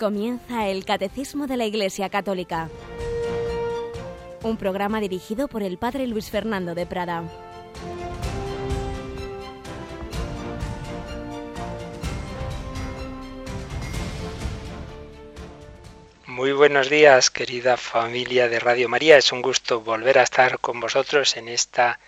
Comienza el Catecismo de la Iglesia Católica, un programa dirigido por el Padre Luis Fernando de Prada. Muy buenos días, querida familia de Radio María. Es un gusto volver a estar con vosotros en esta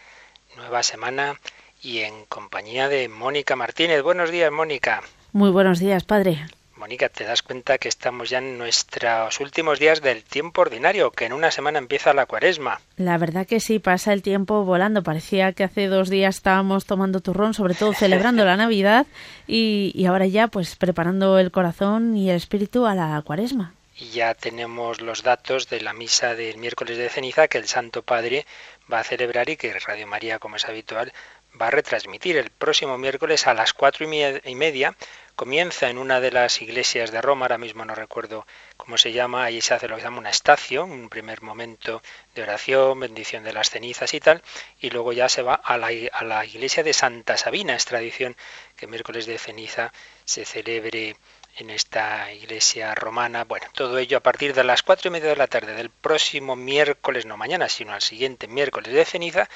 nueva semana y en compañía de Mónica Martínez. Buenos días, Mónica. Muy buenos días, padre. Mónica, te das cuenta que estamos ya en nuestros últimos días del tiempo ordinario, que en una semana empieza la cuaresma. La verdad que sí, pasa el tiempo volando. Parecía que hace dos días estábamos tomando turrón, sobre todo celebrando la Navidad, y, y ahora ya pues preparando el corazón y el espíritu a la cuaresma. Y ya tenemos los datos de la misa del miércoles de ceniza que el Santo Padre va a celebrar y que Radio María, como es habitual, va a retransmitir el próximo miércoles a las cuatro y media comienza en una de las iglesias de Roma, ahora mismo no recuerdo cómo se llama, ahí se hace lo que se llama una estación, un primer momento de oración, bendición de las cenizas y tal, y luego ya se va a la, a la iglesia de Santa Sabina, es tradición que miércoles de ceniza se celebre en esta iglesia romana. Bueno, todo ello a partir de las cuatro y media de la tarde del próximo miércoles, no mañana, sino al siguiente miércoles de ceniza,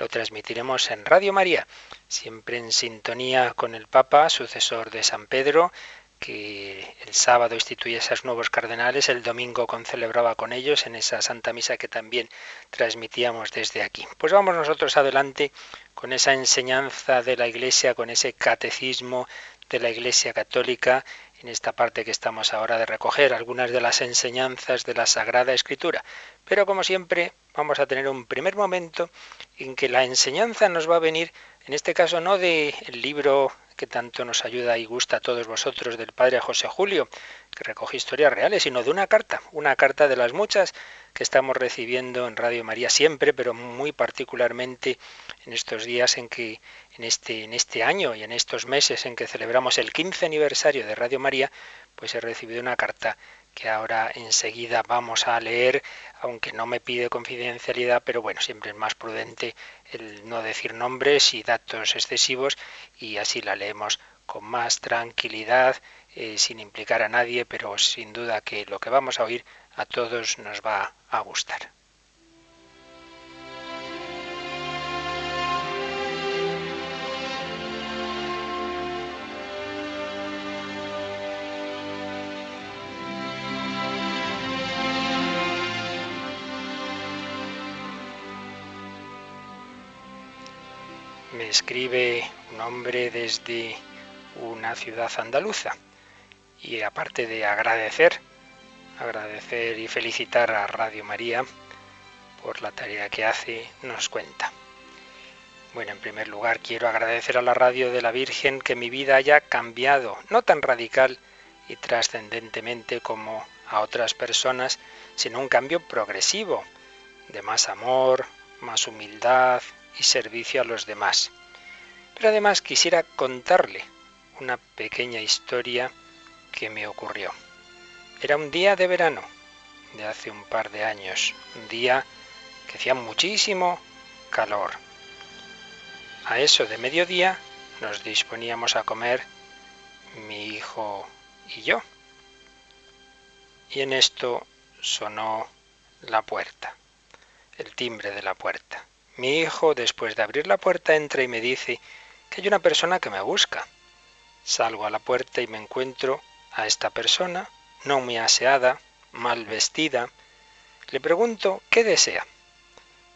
lo transmitiremos en Radio María, siempre en sintonía con el Papa, sucesor de San Pedro, que el sábado instituye a esos nuevos cardenales, el domingo concelebraba con ellos en esa Santa Misa que también transmitíamos desde aquí. Pues vamos nosotros adelante con esa enseñanza de la Iglesia, con ese catecismo de la Iglesia Católica, en esta parte que estamos ahora de recoger algunas de las enseñanzas de la Sagrada Escritura. Pero como siempre, vamos a tener un primer momento en que la enseñanza nos va a venir, en este caso no del libro que tanto nos ayuda y gusta a todos vosotros del padre José Julio, que recoge historias reales, sino de una carta, una carta de las muchas que estamos recibiendo en Radio María siempre, pero muy particularmente en estos días en que en este en este año y en estos meses en que celebramos el 15 aniversario de Radio María, pues he recibido una carta que ahora enseguida vamos a leer, aunque no me pide confidencialidad, pero bueno, siempre es más prudente el no decir nombres y datos excesivos y así la leemos con más tranquilidad, eh, sin implicar a nadie, pero sin duda que lo que vamos a oír a todos nos va a gustar. Me escribe un hombre desde una ciudad andaluza y aparte de agradecer, agradecer y felicitar a Radio María por la tarea que hace, nos cuenta. Bueno, en primer lugar quiero agradecer a la radio de la Virgen que mi vida haya cambiado, no tan radical y trascendentemente como a otras personas, sino un cambio progresivo, de más amor, más humildad, y servicio a los demás. Pero además quisiera contarle una pequeña historia que me ocurrió. Era un día de verano, de hace un par de años, un día que hacía muchísimo calor. A eso de mediodía nos disponíamos a comer mi hijo y yo. Y en esto sonó la puerta, el timbre de la puerta. Mi hijo, después de abrir la puerta, entra y me dice que hay una persona que me busca. Salgo a la puerta y me encuentro a esta persona, no muy aseada, mal vestida. Le pregunto qué desea,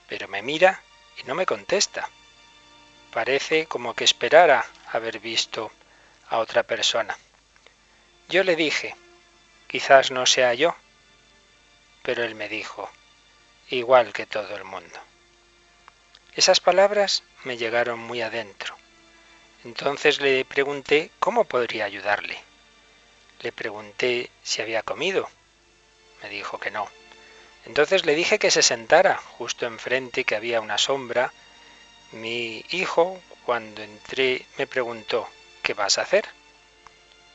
pero me mira y no me contesta. Parece como que esperara haber visto a otra persona. Yo le dije, quizás no sea yo, pero él me dijo, igual que todo el mundo. Esas palabras me llegaron muy adentro. Entonces le pregunté cómo podría ayudarle. Le pregunté si había comido. Me dijo que no. Entonces le dije que se sentara justo enfrente, que había una sombra. Mi hijo, cuando entré, me preguntó, ¿qué vas a hacer?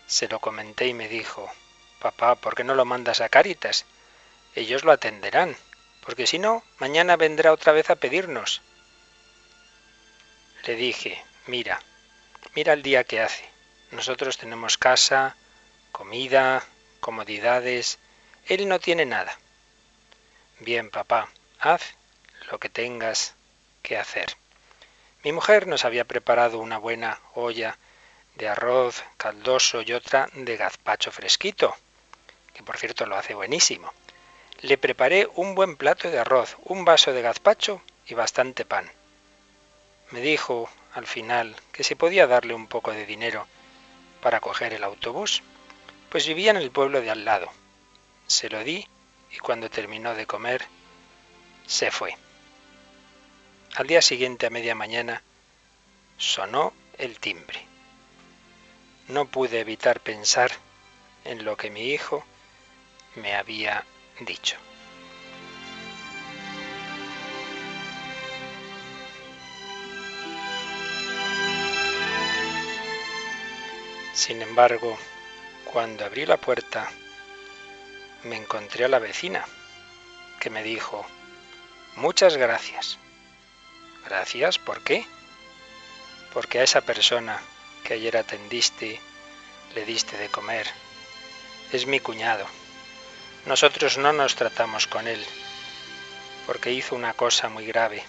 Se lo comenté y me dijo, papá, ¿por qué no lo mandas a Cáritas? Ellos lo atenderán, porque si no, mañana vendrá otra vez a pedirnos. Le dije, mira, mira el día que hace. Nosotros tenemos casa, comida, comodidades, él no tiene nada. Bien, papá, haz lo que tengas que hacer. Mi mujer nos había preparado una buena olla de arroz caldoso y otra de gazpacho fresquito, que por cierto lo hace buenísimo. Le preparé un buen plato de arroz, un vaso de gazpacho y bastante pan. Me dijo al final que se podía darle un poco de dinero para coger el autobús, pues vivía en el pueblo de al lado. Se lo di y cuando terminó de comer, se fue. Al día siguiente a media mañana sonó el timbre. No pude evitar pensar en lo que mi hijo me había dicho. Sin embargo, cuando abrí la puerta, me encontré a la vecina, que me dijo, muchas gracias. Gracias, ¿por qué? Porque a esa persona que ayer atendiste, le diste de comer, es mi cuñado. Nosotros no nos tratamos con él, porque hizo una cosa muy grave.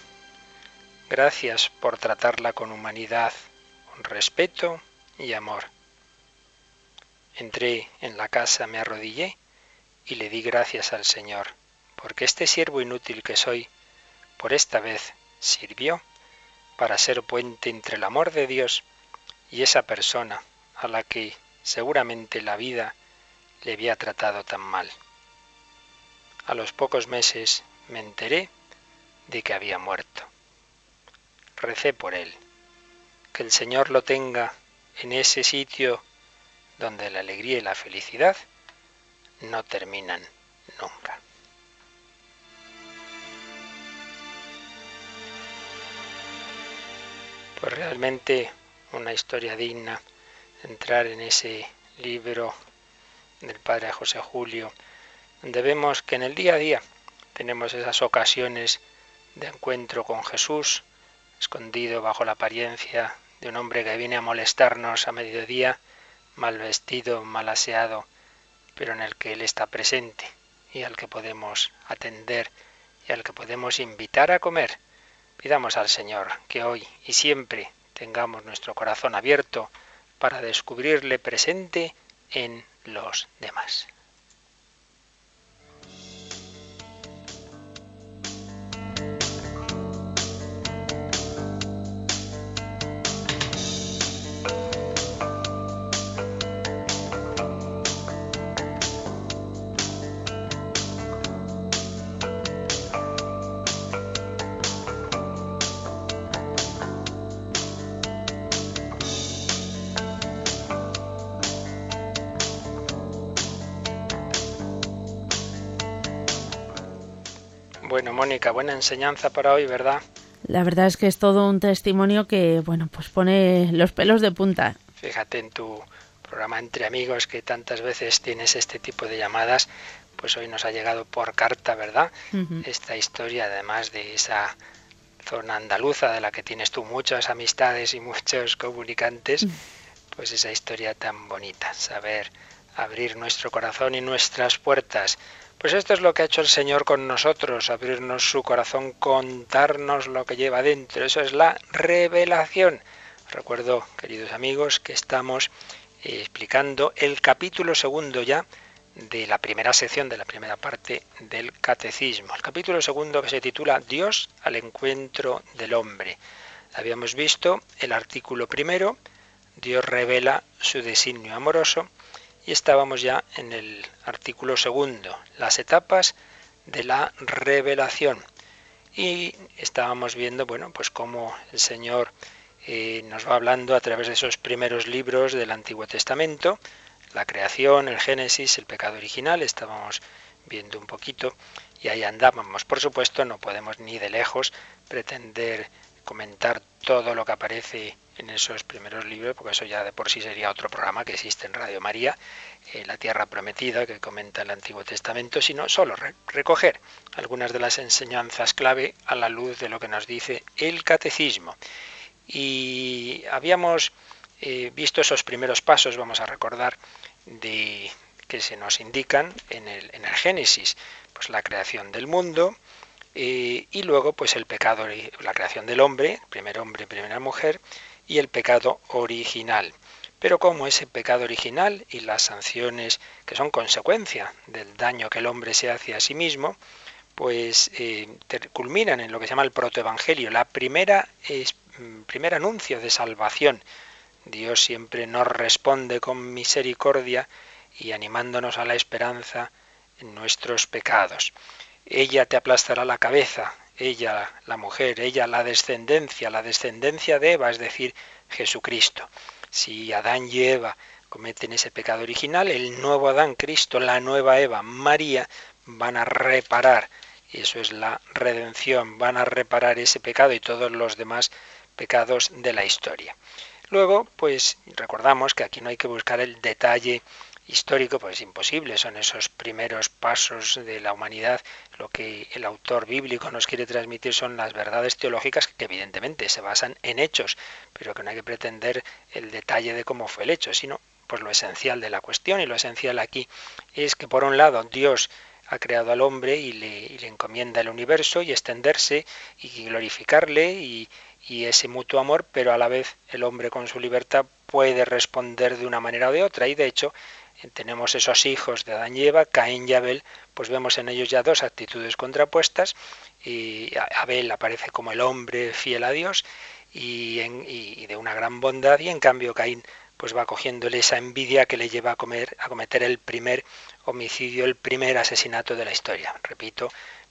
Gracias por tratarla con humanidad, con respeto y amor. Entré en la casa, me arrodillé y le di gracias al Señor, porque este siervo inútil que soy, por esta vez sirvió para ser puente entre el amor de Dios y esa persona a la que seguramente la vida le había tratado tan mal. A los pocos meses me enteré de que había muerto. Recé por él. Que el Señor lo tenga en ese sitio donde la alegría y la felicidad no terminan nunca. Pues realmente una historia digna entrar en ese libro del Padre José Julio, donde vemos que en el día a día tenemos esas ocasiones de encuentro con Jesús, escondido bajo la apariencia de un hombre que viene a molestarnos a mediodía, mal vestido, mal aseado, pero en el que Él está presente y al que podemos atender y al que podemos invitar a comer. Pidamos al Señor que hoy y siempre tengamos nuestro corazón abierto para descubrirle presente en los demás. Mónica, buena enseñanza para hoy, ¿verdad? La verdad es que es todo un testimonio que, bueno, pues pone los pelos de punta. Fíjate en tu programa Entre Amigos que tantas veces tienes este tipo de llamadas, pues hoy nos ha llegado por carta, ¿verdad? Esta historia, además de esa zona andaluza de la que tienes tú muchas amistades y muchos comunicantes, pues esa historia tan bonita, saber abrir nuestro corazón y nuestras puertas pues esto es lo que ha hecho el Señor con nosotros, abrirnos su corazón, contarnos lo que lleva dentro. Eso es la revelación. Recuerdo, queridos amigos, que estamos eh, explicando el capítulo segundo ya de la primera sección, de la primera parte del catecismo. El capítulo segundo que se titula Dios al encuentro del hombre. Habíamos visto el artículo primero, Dios revela su designio amoroso y estábamos ya en el artículo segundo, las etapas de la revelación. Y estábamos viendo, bueno, pues cómo el Señor eh, nos va hablando a través de esos primeros libros del Antiguo Testamento, la creación, el Génesis, el pecado original, estábamos viendo un poquito y ahí andábamos. Por supuesto, no podemos ni de lejos pretender comentar todo lo que aparece en esos primeros libros, porque eso ya de por sí sería otro programa que existe en Radio María, eh, La Tierra Prometida, que comenta el Antiguo Testamento, sino solo recoger algunas de las enseñanzas clave a la luz de lo que nos dice el Catecismo. Y habíamos eh, visto esos primeros pasos, vamos a recordar, de que se nos indican en el, en el Génesis, pues la creación del mundo, eh, y luego pues el pecado, la creación del hombre, primer hombre, primera mujer, y el pecado original. Pero como ese pecado original y las sanciones que son consecuencia del daño que el hombre se hace a sí mismo, pues eh, culminan en lo que se llama el protoevangelio, la primera es, mm, primer anuncio de salvación. Dios siempre nos responde con misericordia y animándonos a la esperanza en nuestros pecados. Ella te aplastará la cabeza, ella la mujer, ella la descendencia, la descendencia de Eva, es decir, Jesucristo. Si Adán y Eva cometen ese pecado original, el nuevo Adán, Cristo, la nueva Eva, María, van a reparar, y eso es la redención, van a reparar ese pecado y todos los demás pecados de la historia. Luego, pues recordamos que aquí no hay que buscar el detalle histórico, pues es imposible, son esos primeros pasos de la humanidad. Lo que el autor bíblico nos quiere transmitir son las verdades teológicas que evidentemente se basan en hechos, pero que no hay que pretender el detalle de cómo fue el hecho, sino pues lo esencial de la cuestión. Y lo esencial aquí es que por un lado Dios ha creado al hombre y le, encomienda el universo y extenderse y glorificarle y ese mutuo amor, pero a la vez el hombre con su libertad puede responder de una manera o de otra. Y de hecho tenemos esos hijos de Adán y Eva, Caín y Abel, pues vemos en ellos ya dos actitudes contrapuestas y Abel aparece como el hombre fiel a Dios y, de una gran bondad y en cambio Caín pues va cogiéndole esa envidia que le lleva a, comer, a cometer el primer homicidio, el primer asesinato de la historia. Repito,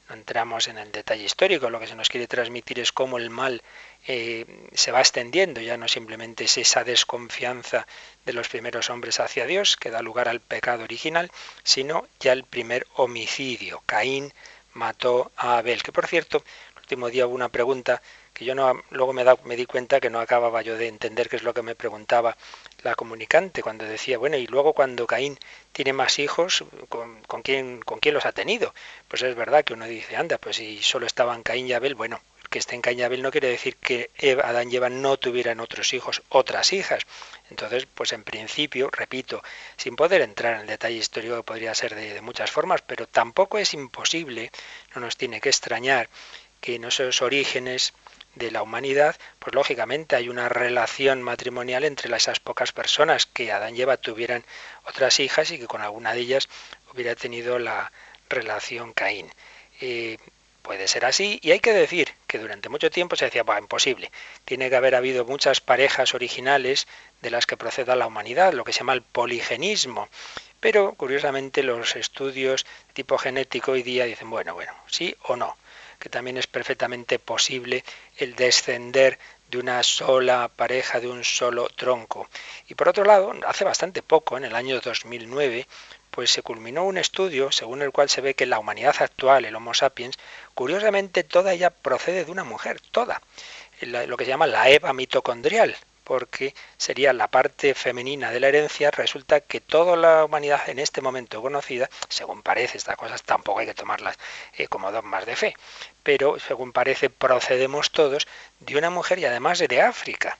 no entramos en el detalle histórico, lo que se nos quiere transmitir es cómo el mal eh, se va extendiendo, ya no simplemente es esa desconfianza de los primeros hombres hacia Dios que da lugar al pecado original, sino ya el primer homicidio. Caín mató a Abel, que por cierto, el último día hubo una pregunta que yo no, luego me, da, me di cuenta que no acababa yo de entender qué es lo que me preguntaba la comunicante cuando decía, bueno, y luego cuando Caín tiene más hijos, ¿con, con, quién, ¿con quién los ha tenido? Pues es verdad que uno dice, anda, pues si solo estaban Caín y Abel, bueno, que esté en Caín y Abel no quiere decir que Eva, Adán y Eva no tuvieran otros hijos, otras hijas. Entonces, pues en principio, repito, sin poder entrar en el detalle histórico podría ser de, de muchas formas, pero tampoco es imposible, no nos tiene que extrañar que en esos orígenes de la humanidad, pues lógicamente hay una relación matrimonial entre esas pocas personas que Adán y Eva tuvieran otras hijas y que con alguna de ellas hubiera tenido la relación Caín. Eh, puede ser así y hay que decir que durante mucho tiempo se decía, imposible, tiene que haber habido muchas parejas originales de las que proceda la humanidad, lo que se llama el poligenismo. Pero curiosamente los estudios tipo genético hoy día dicen, bueno, bueno, sí o no que también es perfectamente posible el descender de una sola pareja, de un solo tronco. Y por otro lado, hace bastante poco, en el año 2009, pues se culminó un estudio según el cual se ve que la humanidad actual, el Homo sapiens, curiosamente toda ella procede de una mujer, toda, lo que se llama la Eva mitocondrial, porque sería la parte femenina de la herencia, resulta que toda la humanidad en este momento conocida, según parece, estas cosas tampoco hay que tomarlas eh, como dogmas de fe, pero según parece procedemos todos de una mujer y además de África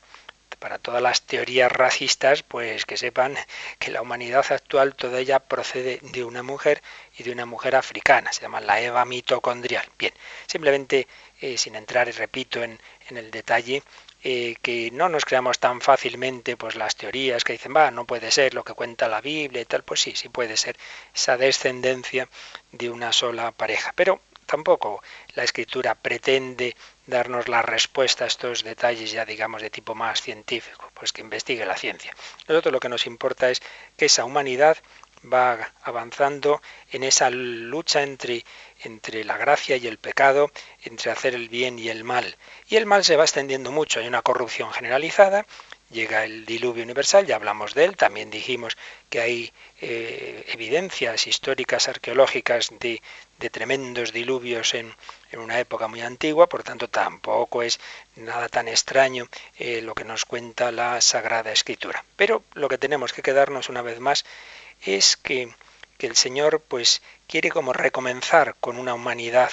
para todas las teorías racistas, pues que sepan que la humanidad actual toda ella procede de una mujer y de una mujer africana, se llama la Eva mitocondrial. Bien, simplemente eh, sin entrar, repito, en, en el detalle, eh, que no nos creamos tan fácilmente pues las teorías que dicen, va, no puede ser lo que cuenta la Biblia y tal, pues sí, sí puede ser esa descendencia de una sola pareja. Pero tampoco la escritura pretende darnos la respuesta a estos detalles ya digamos de tipo más científico, pues que investigue la ciencia. Nosotros lo que nos importa es que esa humanidad va avanzando en esa lucha entre, entre la gracia y el pecado, entre hacer el bien y el mal. Y el mal se va extendiendo mucho, hay una corrupción generalizada, llega el diluvio universal, ya hablamos de él, también dijimos que hay eh, evidencias históricas, arqueológicas de, de tremendos diluvios en, en, una época muy antigua, por tanto tampoco es nada tan extraño eh, lo que nos cuenta la Sagrada Escritura. Pero lo que tenemos que quedarnos una vez más es que, que el Señor pues quiere como recomenzar con una humanidad,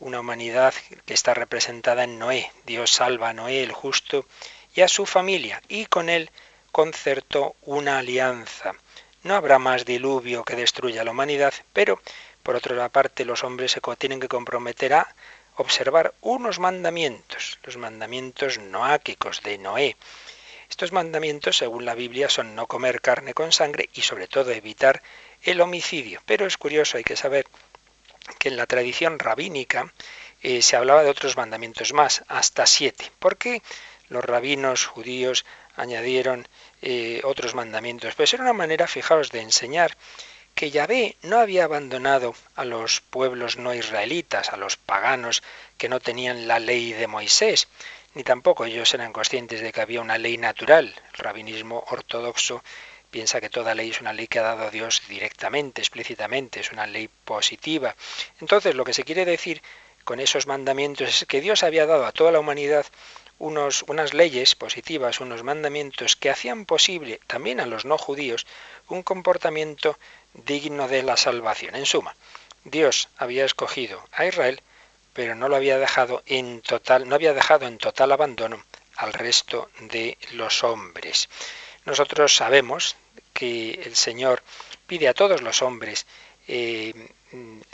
una humanidad que está representada en Noé. Dios salva a Noé, el justo, y a su familia, y con él concertó una alianza. no habrá más diluvio que destruya la humanidad, pero por otra parte los hombres se tienen que comprometer a observar unos mandamientos, los mandamientos noáquicos de Noé. Estos mandamientos, según la Biblia, son no comer carne con sangre y sobre todo evitar el homicidio. Pero es curioso, hay que saber que en la tradición rabínica eh, se hablaba de otros mandamientos más, hasta siete. ¿Por qué los rabinos judíos añadieron eh, otros mandamientos? Pues era una manera, fijaos, de enseñar que Yahvé no había abandonado a los pueblos no israelitas, a los paganos que no tenían la ley de Moisés, ni tampoco ellos eran conscientes de que había una ley natural. El rabinismo ortodoxo piensa que toda ley es una ley que ha dado Dios directamente, explícitamente, es una ley positiva. Entonces, lo que se quiere decir con esos mandamientos es que Dios había dado a toda la humanidad unos, unas leyes positivas, unos mandamientos que hacían posible también a los no judíos un comportamiento digno de la salvación. En suma, Dios había escogido a Israel, pero no lo había dejado en total, no había dejado en total abandono al resto de los hombres. Nosotros sabemos que el Señor pide a todos los hombres, eh,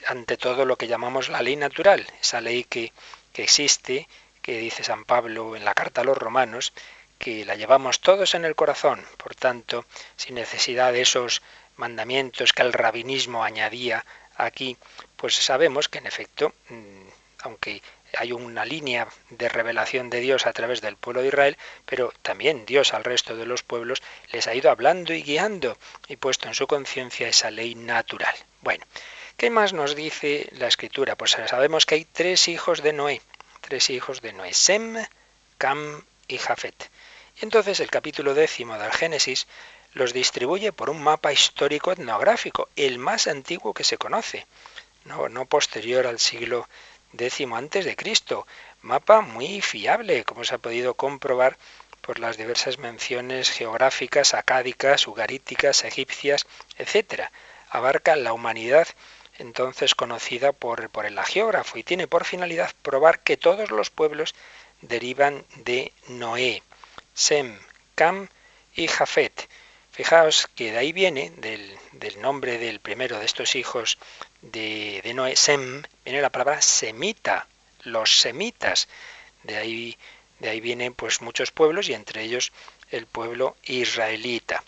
ante todo lo que llamamos la ley natural, esa ley que, que existe, que dice San Pablo en la carta a los romanos, que la llevamos todos en el corazón, por tanto, sin necesidad de esos mandamientos que el rabinismo añadía aquí, pues sabemos que en efecto, mm, aunque hay una línea de revelación de Dios a través del pueblo de Israel, pero también Dios al resto de los pueblos les ha ido hablando y guiando y puesto en su conciencia esa ley natural. Bueno, ¿qué más nos dice la escritura? Pues sabemos que hay tres hijos de Noé, tres hijos de Noé, Sem, Cam y Jafet. Y entonces el capítulo décimo del Génesis los distribuye por un mapa histórico etnográfico, el más antiguo que se conoce, no, posterior al siglo décimo antes de Cristo. Mapa muy fiable, como se ha podido comprobar por las diversas menciones geográficas, acádicas, ugaríticas, egipcias, etc. Abarca la humanidad entonces conocida por, el geógrafo y tiene por finalidad probar que todos los pueblos derivan de Noé, Sem, Cam y Jafet. Fijaos que de ahí viene, del, del nombre del primero de estos hijos de, Noé, Sem, viene la palabra semita, los semitas. De ahí, de ahí vienen pues muchos pueblos y entre ellos el pueblo israelita.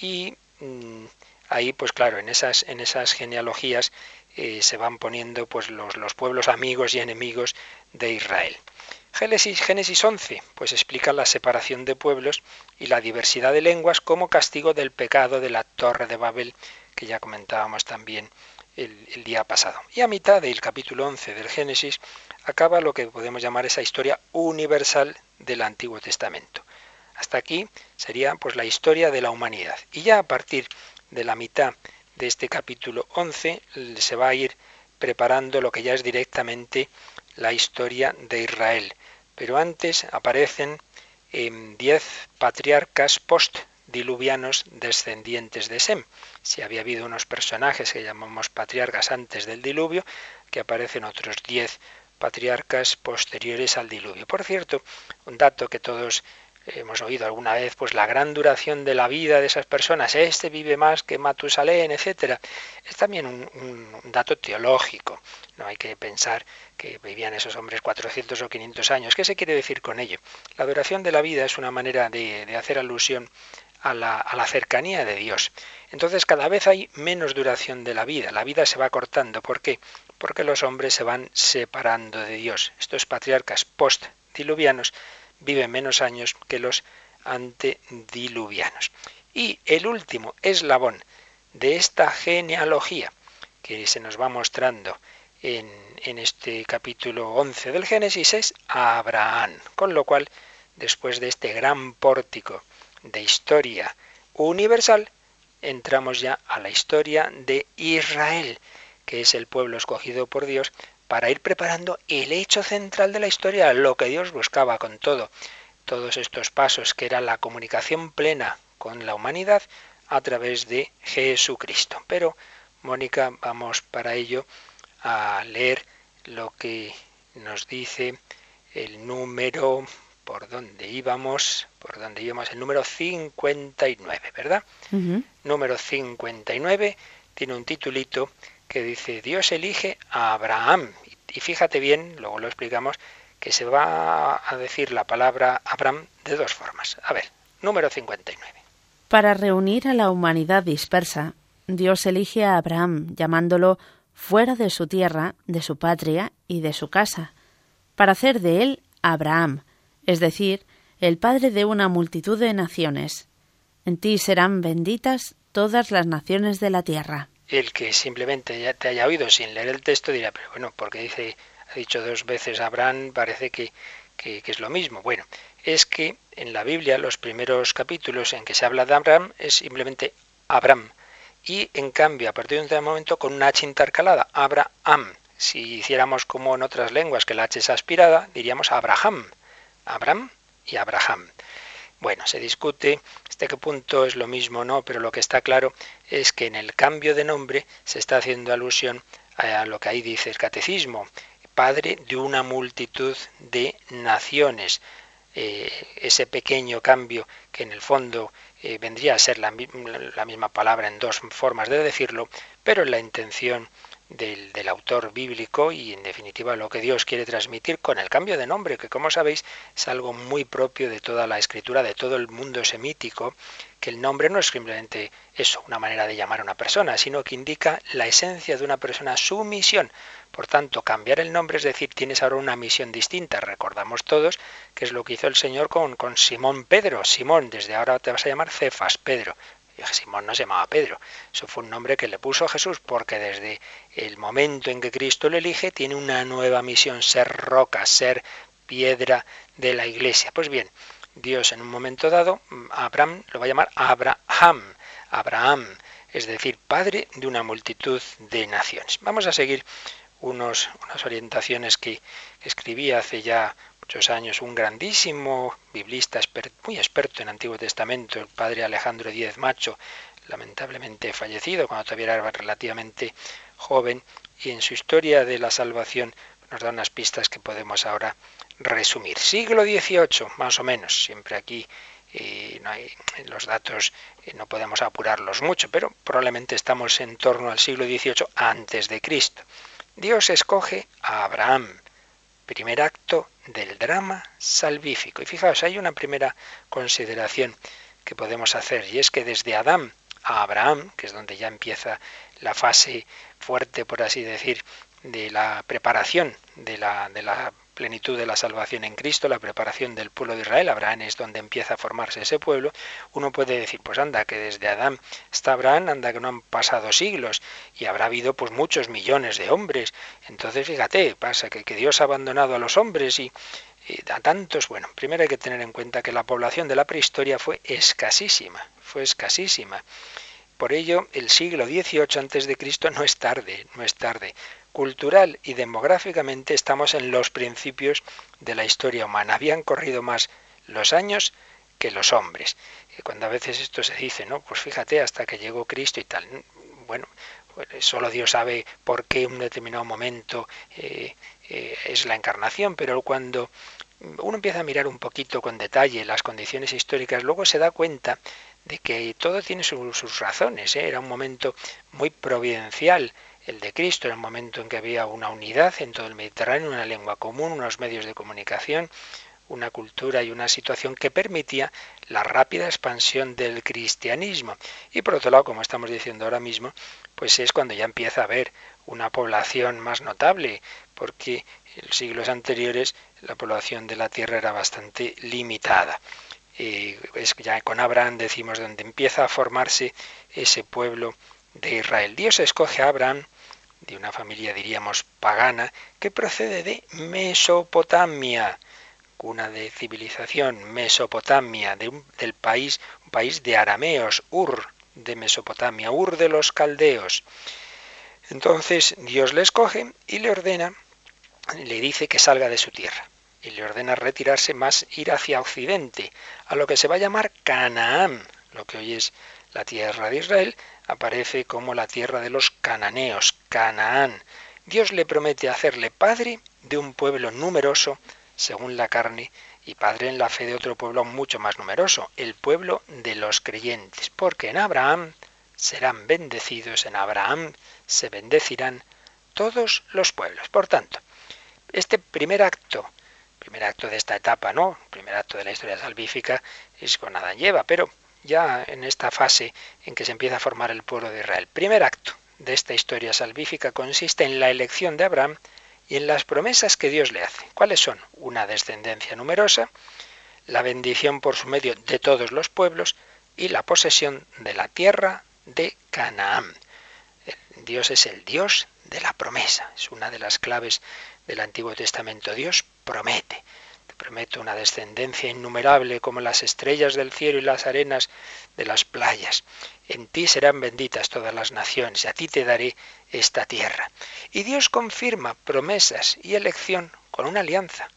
Y mm, ahí, pues claro, en esas, en esas genealogías eh, se van poniendo pues los, los pueblos amigos y enemigos de Israel. Génesis, Génesis 11, pues explica la separación de pueblos y la diversidad de lenguas como castigo del pecado de la torre de Babel, que ya comentábamos también el, día pasado. Y a mitad del capítulo 11 del Génesis acaba lo que podemos llamar esa historia universal del Antiguo Testamento. Hasta aquí sería pues la historia de la humanidad. Y ya a partir de la mitad de este capítulo 11 se va a ir preparando lo que ya es directamente la historia de Israel. Pero antes aparecen en diez patriarcas post diluvianos descendientes de Sem. Si había habido unos personajes que llamamos patriarcas antes del diluvio, que aparecen otros diez patriarcas posteriores al diluvio. Por cierto, un dato que todos hemos oído alguna vez, pues la gran duración de la vida de esas personas, este vive más que Matusalén, etcétera, es también un, dato teológico. No hay que pensar que vivían esos hombres 400 o 500 años. ¿Qué se quiere decir con ello? La duración de la vida es una manera de, hacer alusión a la, cercanía de Dios. Entonces cada vez hay menos duración de la vida, la vida se va cortando. ¿Por qué? Porque los hombres se van separando de Dios. Estos patriarcas post-diluvianos viven menos años que los antediluvianos. Y el último eslabón de esta genealogía que se nos va mostrando en, en este capítulo 11 del Génesis es Abraham. Con lo cual, después de este gran pórtico de historia universal, entramos ya a la historia de Israel, que es el pueblo escogido por Dios para ir preparando el hecho central de la historia, lo que Dios buscaba con todo, todos estos pasos, que era la comunicación plena con la humanidad a través de Jesucristo. Pero, Mónica, vamos para ello a leer lo que nos dice el número por dónde íbamos, por dónde íbamos, el número 59, ¿verdad? Número 59 tiene un titulito que dice Dios elige a Abraham. Y fíjate bien, luego lo explicamos, que se va a decir la palabra Abraham de dos formas. A ver, número 59. Para reunir a la humanidad dispersa, Dios elige a Abraham, llamándolo fuera de su tierra, de su patria y de su casa, para hacer de él Abraham, es decir, el padre de una multitud de naciones. En ti serán benditas todas las naciones de la tierra. El que simplemente ya te haya oído sin leer el texto dirá, pero bueno, porque dice, ha dicho dos veces Abraham, parece que, que, es lo mismo. Bueno, es que en la Biblia los primeros capítulos en que se habla de Abraham es simplemente Abraham. Y en cambio, a partir de un momento, con una H intercalada, Abraham. Si hiciéramos como en otras lenguas, que la H es aspirada, diríamos Abraham. Abraham y Abraham. Bueno, se discute hasta qué punto es lo mismo o no, pero lo que está claro es que en el cambio de nombre se está haciendo alusión a lo que ahí dice el catecismo, padre de una multitud de naciones. Eh, ese pequeño cambio que en el fondo eh, vendría a ser la, la, misma palabra en dos formas de decirlo, pero en la intención del, del, autor bíblico y en definitiva lo que Dios quiere transmitir con el cambio de nombre, que como sabéis es algo muy propio de toda la escritura, de todo el mundo semítico, que el nombre no es simplemente eso, una manera de llamar a una persona, sino que indica la esencia de una persona, su misión. Por tanto, cambiar el nombre es decir, tienes ahora una misión distinta. Recordamos todos que es lo que hizo el Señor con, con Simón Pedro. Simón, desde ahora te vas a llamar Cefas, Pedro. Simón no se llamaba Pedro. Eso fue un nombre que le puso Jesús porque desde el momento en que Cristo le elige tiene una nueva misión, ser roca, ser piedra de la iglesia. Pues bien, Dios en un momento dado, Abraham lo va a llamar Abraham, Abraham, es decir, padre de una multitud de naciones. Vamos a seguir unos, unas orientaciones que escribí hace ya muchos años un grandísimo biblista muy experto en Antiguo Testamento, el padre Alejandro Díez Macho, lamentablemente fallecido cuando todavía era relativamente joven, y en su historia de la salvación nos da unas pistas que podemos ahora resumir. Siglo XVIII, más o menos, siempre aquí no hay, los datos eh, no podemos apurarlos mucho, pero probablemente estamos en torno al siglo XVIII antes de Cristo. Dios escoge a Abraham, primer acto del drama salvífico. Y fijaos, hay una primera consideración que podemos hacer, y es que desde Adán a Abraham, que es donde ya empieza la fase fuerte, por así decir, de la preparación de la, de la plenitud de la salvación en Cristo, la preparación del pueblo de Israel, Abraham es donde empieza a formarse ese pueblo, uno puede decir, pues anda, que desde Adán hasta Abraham, anda que no han pasado siglos y habrá habido pues muchos millones de hombres. Entonces, fíjate, pasa que, que Dios ha abandonado a los hombres y, y a tantos, bueno, primero hay que tener en cuenta que la población de la prehistoria fue escasísima, fue escasísima. Por ello, el siglo XVIII Cristo no es tarde, no es tarde cultural y demográficamente estamos en los principios de la historia humana. Habían corrido más los años que los hombres. Y cuando a veces esto se dice, ¿no? Pues fíjate, hasta que llegó Cristo y tal. Bueno, pues solo Dios sabe por qué un determinado momento eh, eh, es la encarnación, pero cuando uno empieza a mirar un poquito con detalle las condiciones históricas, luego se da cuenta de que todo tiene sus razones. ¿eh? Era un momento muy providencial el de Cristo, en el momento en que había una unidad en todo el Mediterráneo, una lengua común, unos medios de comunicación, una cultura y una situación que permitía la rápida expansión del cristianismo. Y por otro lado, como estamos diciendo ahora mismo, pues es cuando ya empieza a haber una población más notable, porque en los siglos anteriores la población de la tierra era bastante limitada. Y es ya con Abraham decimos donde empieza a formarse ese pueblo de Israel. Dios escoge a Abraham de una familia, diríamos, pagana, que procede de Mesopotamia, cuna de civilización, Mesopotamia, de un, del país, un país de arameos, Ur de Mesopotamia, Ur de los caldeos. Entonces Dios le escoge y le ordena, le dice que salga de su tierra y le ordena retirarse más, ir hacia occidente, a lo que se va a llamar Canaán, lo que hoy es la tierra de Israel, aparece como la tierra de los cananeos, Canaán. Dios le promete hacerle padre de un pueblo numeroso según la carne y padre en la fe de otro pueblo mucho más numeroso, el pueblo de los creyentes, porque en Abraham serán bendecidos, en Abraham se bendecirán todos los pueblos. Por tanto, este primer acto, primer acto de esta etapa, ¿no? Primer acto de la historia salvífica es con Adán y Eva, pero ya en esta fase en que se empieza a formar el pueblo de Israel. Primer acto de esta historia salvífica consiste en la elección de Abraham y en las promesas que Dios le hace. ¿Cuáles son? Una descendencia numerosa, la bendición por su medio de todos los pueblos y la posesión de la tierra de Canaán. Dios es el Dios de la promesa. Es una de las claves del Antiguo Testamento. Dios promete. Te prometo una descendencia innumerable como las estrellas del cielo y las arenas de las playas. En ti serán benditas todas las naciones, a ti te daré esta tierra. Y Dios confirma promesas y elección con una alianza.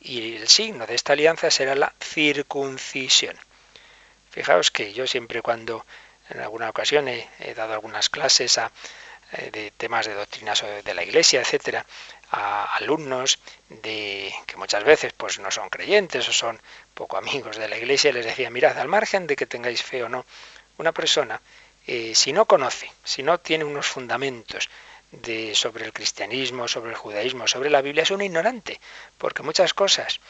Y el signo de esta alianza será la circuncisión. Fijaos que yo siempre cuando en alguna ocasión he, dado algunas clases eh, de temas de doctrinas de la Iglesia, etcétera, a alumnos de que muchas veces pues no son creyentes o son poco amigos de la Iglesia, les decía, mirad, al margen de que tengáis fe o no, una persona eh, si no conoce, si no tiene unos fundamentos de, sobre el cristianismo, sobre el judaísmo, sobre la Biblia, es un ignorante, porque muchas cosas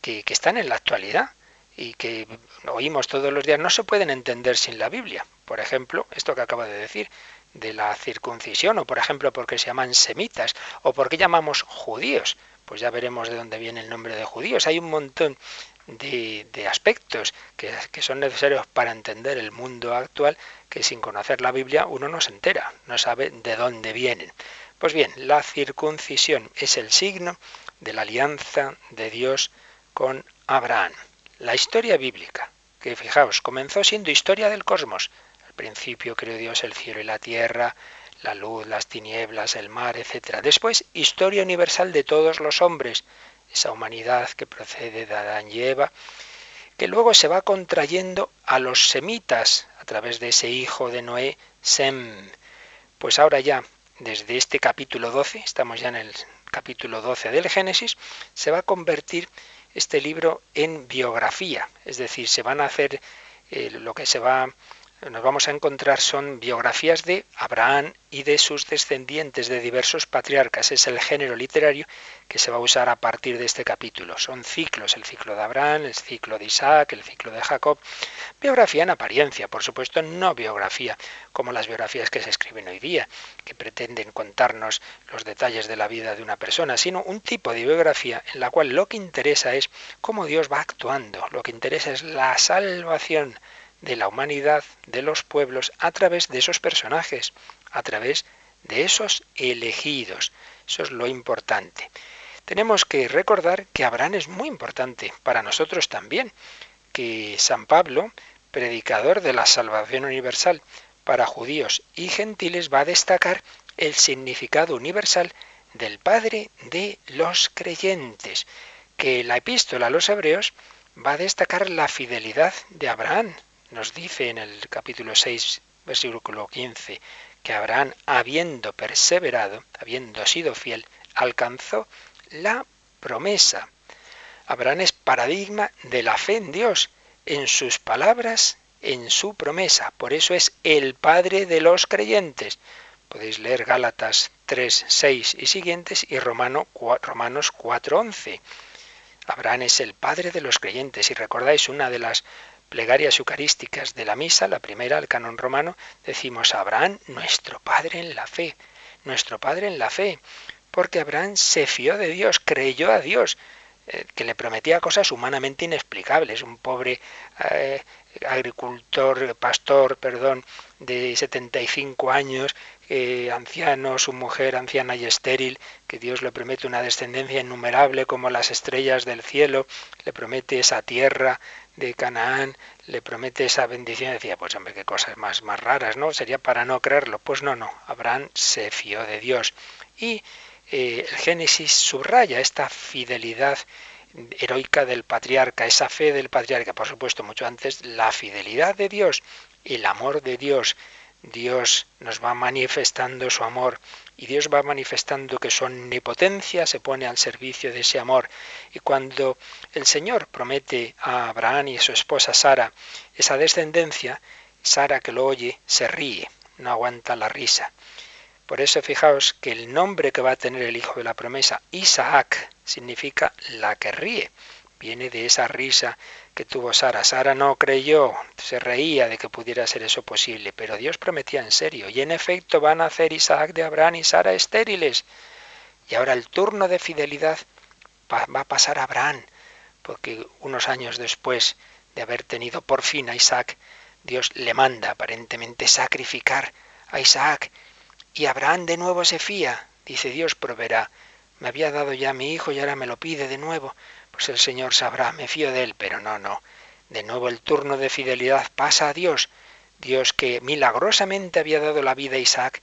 que, están en la actualidad y que oímos todos los días no se pueden entender sin la Biblia. Por ejemplo, esto que acaba de decir, de la circuncisión, o por ejemplo, porque se llaman semitas, o porque llamamos judíos. Pues ya veremos de dónde viene el nombre de judíos. Hay un montón de, aspectos que, que, son necesarios para entender el mundo actual que sin conocer la Biblia uno no se entera, no sabe de dónde vienen. Pues bien, la circuncisión es el signo de la alianza de Dios con Abraham. La historia bíblica, que fijaos, comenzó siendo historia del cosmos, principio creó Dios el cielo y la tierra, la luz, las tinieblas, el mar, etc. Después, historia universal de todos los hombres, esa humanidad que procede de Adán y Eva, que luego se va contrayendo a los semitas a través de ese hijo de Noé, Sem. Pues ahora ya, desde este capítulo 12, estamos ya en el capítulo 12 del Génesis, se va a convertir este libro en biografía, es decir, se van a hacer eh, lo que se va nos vamos a encontrar son biografías de Abraham y de sus descendientes de diversos patriarcas. Es el género literario que se va a usar a partir de este capítulo. Son ciclos, el ciclo de Abraham, el ciclo de Isaac, el ciclo de Jacob. Biografía en apariencia, por supuesto, no biografía como las biografías que se escriben hoy día, que pretenden contarnos los detalles de la vida de una persona, sino un tipo de biografía en la cual lo que interesa es cómo Dios va actuando, lo que interesa es la salvación de la humanidad, de los pueblos, a través de esos personajes, a través de esos elegidos. Eso es lo importante. Tenemos que recordar que Abraham es muy importante para nosotros también, que San Pablo, predicador de la salvación universal para judíos y gentiles, va a destacar el significado universal del Padre de los creyentes, que la epístola a los hebreos va a destacar la fidelidad de Abraham, nos dice en el capítulo 6, versículo 15, que Abraham, habiendo perseverado, habiendo sido fiel, alcanzó la promesa. Abraham es paradigma de la fe en Dios, en sus palabras, en su promesa. Por eso es el Padre de los creyentes. Podéis leer Gálatas 3, 6 y siguientes y Romano, Romanos 4, 11. Abraham es el Padre de los creyentes. Y recordáis una de las plegarias eucarísticas de la misa, la primera, el canon romano, decimos a Abraham, nuestro Padre en la fe, nuestro Padre en la fe, porque Abraham se fió de Dios, creyó a Dios, eh, que le prometía cosas humanamente inexplicables. Un pobre eh, agricultor, pastor, perdón, de 75 años, eh, anciano, su mujer anciana y estéril, que Dios le promete una descendencia innumerable como las estrellas del cielo, le promete esa tierra de Canaán, le promete esa bendición, decía, pues hombre, qué cosas más, más raras, ¿no? Sería para no creerlo. Pues no, no, Abraham se fió de Dios. Y eh, el Génesis subraya esta fidelidad heroica del patriarca, esa fe del patriarca, por supuesto, mucho antes, la fidelidad de Dios, el amor de Dios. Dios nos va manifestando su amor y Dios va manifestando que su omnipotencia se pone al servicio de ese amor. Y cuando el Señor promete a Abraham y a su esposa Sara esa descendencia, Sara que lo oye se ríe, no aguanta la risa. Por eso fijaos que el nombre que va a tener el hijo de la promesa, Isaac, significa la que ríe. Viene de esa risa que tuvo Sara. Sara no creyó, se reía de que pudiera ser eso posible, pero Dios prometía en serio. Y en efecto van a hacer Isaac de Abraham y Sara estériles. Y ahora el turno de fidelidad va a pasar a Abraham, porque unos años después de haber tenido por fin a Isaac, Dios le manda aparentemente sacrificar a Isaac. Y Abraham de nuevo se fía. Dice Dios proveerá. Me había dado ya mi hijo y ahora me lo pide de nuevo pues el Señor sabrá, me fío de él, pero no, no. De nuevo el turno de fidelidad pasa a Dios. Dios que milagrosamente había dado la vida a Isaac,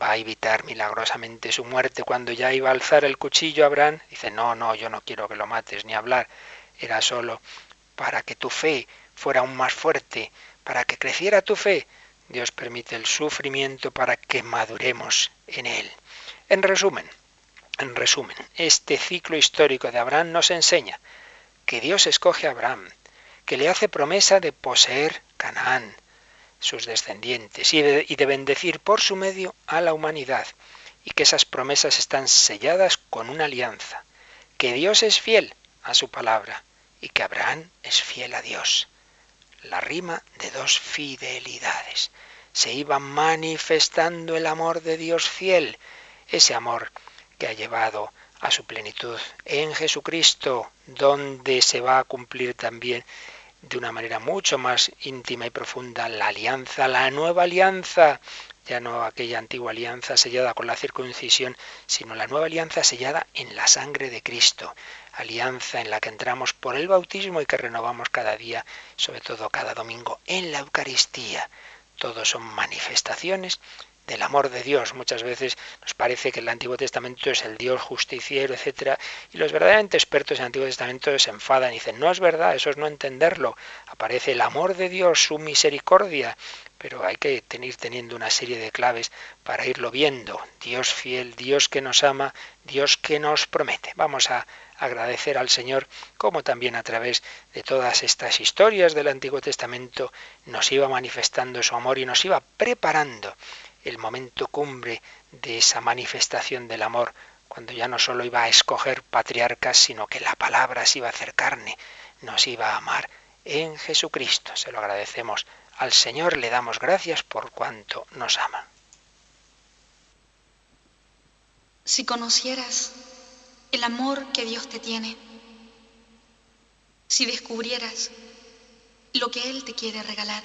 va a evitar milagrosamente su muerte cuando ya iba a alzar el cuchillo Abraham. Dice, no, no, yo no quiero que lo mates ni hablar. Era solo para que tu fe fuera aún más fuerte, para que creciera tu fe. Dios permite el sufrimiento para que maduremos en él. En resumen, en resumen, este ciclo histórico de Abraham nos enseña que Dios escoge a Abraham, que le hace promesa de poseer Canaán, sus descendientes, y de, bendecir por su medio a la humanidad, y que esas promesas están selladas con una alianza, que Dios es fiel a su palabra y que Abraham es fiel a Dios. La rima de dos fidelidades. Se iba manifestando el amor de Dios fiel, ese amor que ha llevado a su plenitud en Jesucristo, donde se va a cumplir también de una manera mucho más íntima y profunda la alianza, la nueva alianza, ya no aquella antigua alianza sellada con la circuncisión, sino la nueva alianza sellada en la sangre de Cristo, alianza en la que entramos por el bautismo y que renovamos cada día, sobre todo cada domingo, en la Eucaristía. Todos son manifestaciones del amor de Dios. Muchas veces nos parece que el Antiguo Testamento es el Dios justiciero, etcétera, y los verdaderamente expertos en el Antiguo Testamento se enfadan y dicen, no es verdad, eso es no entenderlo. Aparece el amor de Dios, su misericordia, pero hay que tener teniendo una serie de claves para irlo viendo. Dios fiel, Dios que nos ama, Dios que nos promete. Vamos a agradecer al Señor como también a través de todas estas historias del Antiguo Testamento nos iba manifestando su amor y nos iba preparando el momento cumbre de esa manifestación del amor, cuando ya no solo iba a escoger patriarcas, sino que la palabra se iba a hacer carne, nos iba a amar en Jesucristo. Se lo agradecemos al Señor, le damos gracias por cuanto nos ama. Si conocieras el amor que Dios te tiene, si descubrieras lo que Él te quiere regalar,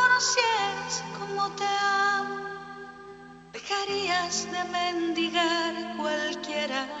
conocieras como te amo, dejarías de mendigar cualquiera.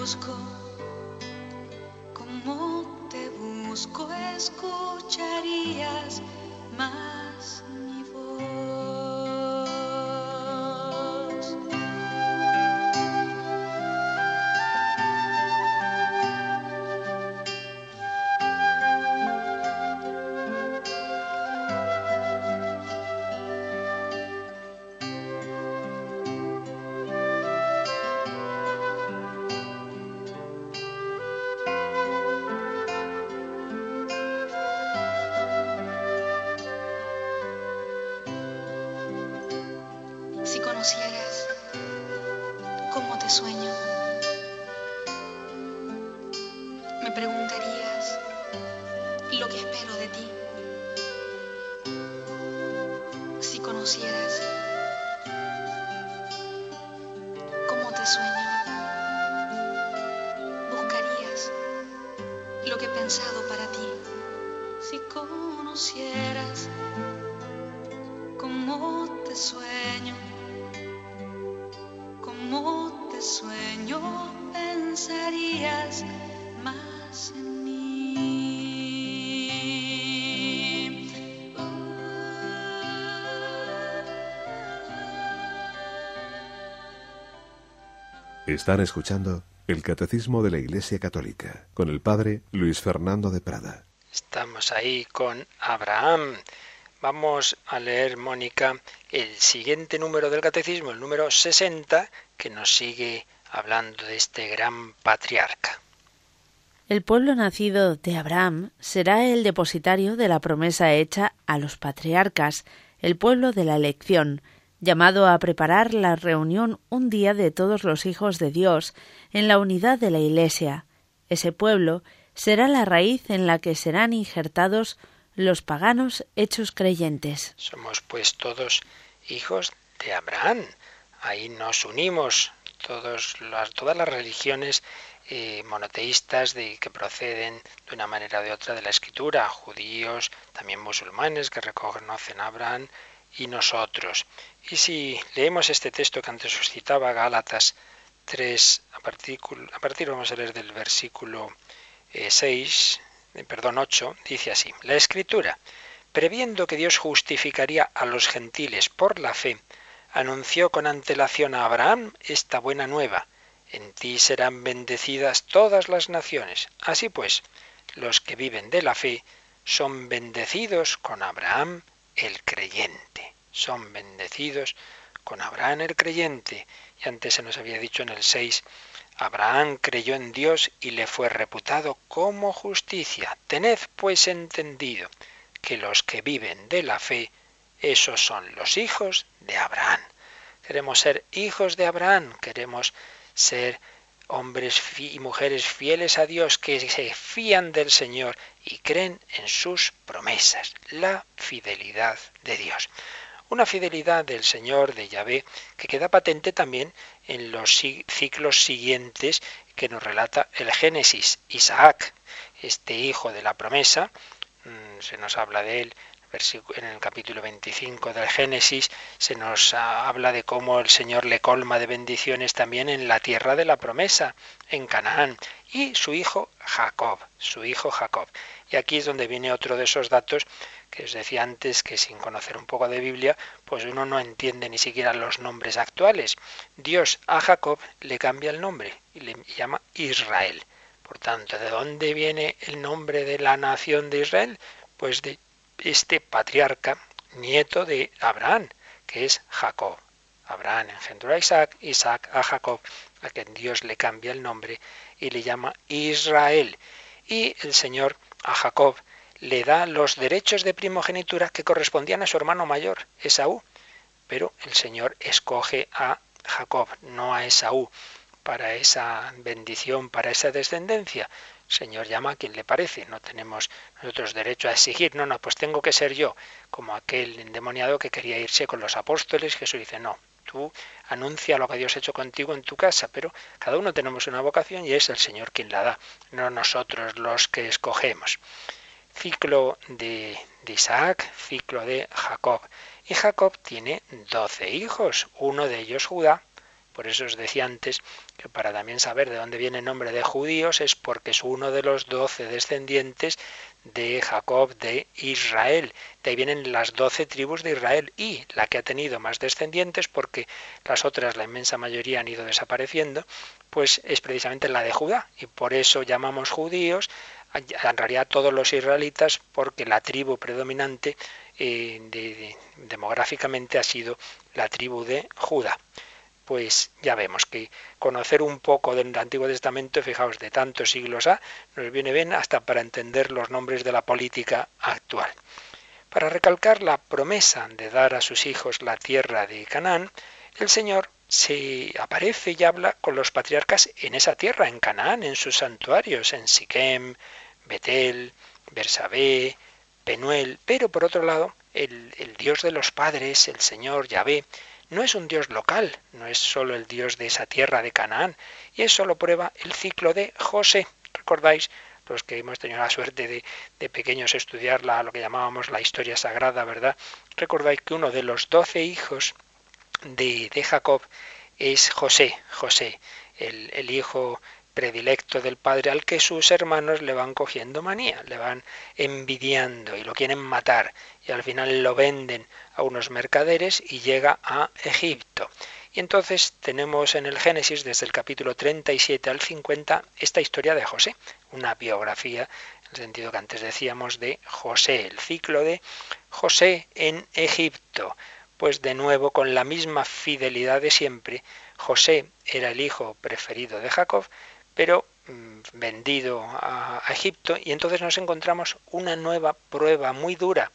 busco, cómo te busco, escucharías más para ti. Si conocieras cómo te sueño, cómo te sueño, pensarías más en mí. Están escuchando el Catecismo de la Iglesia Católica con el Padre Luis Fernando de Prada. Estamos ahí con Abraham. Vamos a leer, Mónica, el siguiente número del Catecismo, el número 60, que nos sigue hablando de este gran patriarca. El pueblo nacido de Abraham será el depositario de la promesa hecha a los patriarcas, el pueblo de la elección, llamado a preparar la reunión un día de todos los hijos de Dios en la unidad de la Iglesia. Ese pueblo será la raíz en la que serán injertados los paganos hechos creyentes. Somos pues todos hijos de Abraham. Ahí nos unimos todos las, todas las religiones eh, monoteístas de, que proceden de una manera o de otra de la escritura, judíos, también musulmanes que reconocen a Abraham y nosotros. Y si leemos este texto que antes os citaba, Gálatas 3, a partir, a vamos a leer del versículo eh, 6, eh, perdón, 8, dice así, la escritura, previendo que Dios justificaría a los gentiles por la fe, anunció con antelación a Abraham esta buena nueva, en ti serán bendecidas todas las naciones. Así pues, los que viven de la fe son bendecidos con Abraham el creyente. Son bendecidos con Abraham el creyente. Y antes se nos había dicho en el 6, Abraham creyó en Dios y le fue reputado como justicia. Tened pues entendido que los que viven de la fe, esos son los hijos de Abraham. Queremos ser hijos de Abraham, queremos ser hombres y mujeres fieles a Dios que se fían del Señor y creen en sus promesas, la fidelidad de Dios. Una fidelidad del Señor, de Yahvé, que queda patente también en los ciclos siguientes que nos relata el Génesis. Isaac, este hijo de la promesa, se nos habla de él en el capítulo 25 del Génesis se nos habla de cómo el Señor le colma de bendiciones también en la tierra de la promesa, en Canaán, y su hijo Jacob, su hijo Jacob. Y aquí es donde viene otro de esos datos que os decía antes que sin conocer un poco de Biblia, pues uno no entiende ni siquiera los nombres actuales. Dios a Jacob le cambia el nombre y le llama Israel. Por tanto, ¿de dónde viene el nombre de la nación de Israel? Pues de este patriarca, nieto de Abraham, que es Jacob. Abraham engendró a Isaac, Isaac a Jacob, a quien Dios le cambia el nombre y le llama Israel. Y el Señor a Jacob le da los derechos de primogenitura que correspondían a su hermano mayor, Esaú. Pero el Señor escoge a Jacob, no a Esaú, para esa bendición, para esa descendencia. Señor llama a quien le parece, no tenemos nosotros derecho a exigir, no, no, pues tengo que ser yo, como aquel endemoniado que quería irse con los apóstoles, Jesús dice, no, tú anuncia lo que Dios ha hecho contigo en tu casa, pero cada uno tenemos una vocación y es el Señor quien la da, no nosotros los que escogemos. Ciclo de, de Isaac, ciclo de Jacob. Y Jacob tiene doce hijos, uno de ellos Judá, por eso os decía antes que para también saber de dónde viene el nombre de judíos es porque es uno de los doce descendientes de Jacob de Israel. De ahí vienen las doce tribus de Israel y la que ha tenido más descendientes, porque las otras, la inmensa mayoría, han ido desapareciendo, pues es precisamente la de Judá. Y por eso llamamos judíos en realidad todos los israelitas, porque la tribu predominante eh, demográficamente ha sido la tribu de Judá pues ya vemos que conocer un poco del Antiguo Testamento, fijaos, de tantos siglos A, nos viene bien hasta para entender los nombres de la política actual. Para recalcar la promesa de dar a sus hijos la tierra de Canaán, el Señor se aparece y habla con los patriarcas en esa tierra, en Canaán, en sus santuarios, en Siquem, Betel, Bersabé, Penuel, pero por otro lado, el, el Dios de los padres, el Señor Yahvé, no es un Dios local, no es solo el Dios de esa tierra de Canaán, y eso lo prueba el ciclo de José. ¿Recordáis? Los que hemos tenido la suerte de, de pequeños estudiar la, lo que llamábamos la historia sagrada, ¿verdad? Recordáis que uno de los doce hijos de, de Jacob es José, José, el, el hijo predilecto del padre al que sus hermanos le van cogiendo manía, le van envidiando y lo quieren matar y al final lo venden a unos mercaderes y llega a Egipto. Y entonces tenemos en el Génesis, desde el capítulo 37 al 50, esta historia de José, una biografía, en el sentido que antes decíamos, de José, el ciclo de José en Egipto. Pues de nuevo, con la misma fidelidad de siempre, José era el hijo preferido de Jacob, pero mm, vendido a Egipto, y entonces nos encontramos una nueva prueba muy dura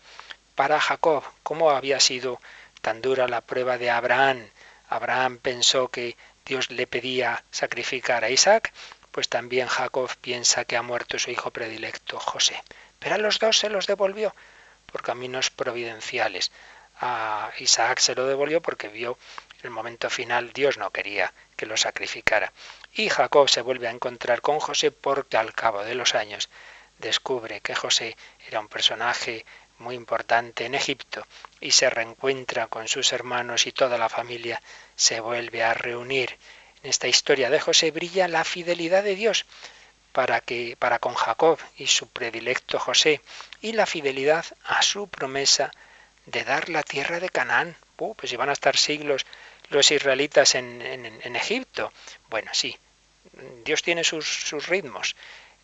para Jacob. ¿Cómo había sido tan dura la prueba de Abraham? Abraham pensó que Dios le pedía sacrificar a Isaac, pues también Jacob piensa que ha muerto su hijo predilecto, José. Pero a los dos se los devolvió por caminos providenciales. A Isaac se lo devolvió porque vio el momento final Dios no quería que lo sacrificara. Y Jacob se vuelve a encontrar con José porque al cabo de los años descubre que José era un personaje muy importante en Egipto y se reencuentra con sus hermanos y toda la familia se vuelve a reunir. En esta historia de José brilla la fidelidad de Dios para que para con Jacob y su predilecto José y la fidelidad a su promesa de dar la tierra de Canaán. Uh, pues iban a estar siglos los israelitas en, en, Egipto. Bueno, sí, Dios tiene sus, sus ritmos.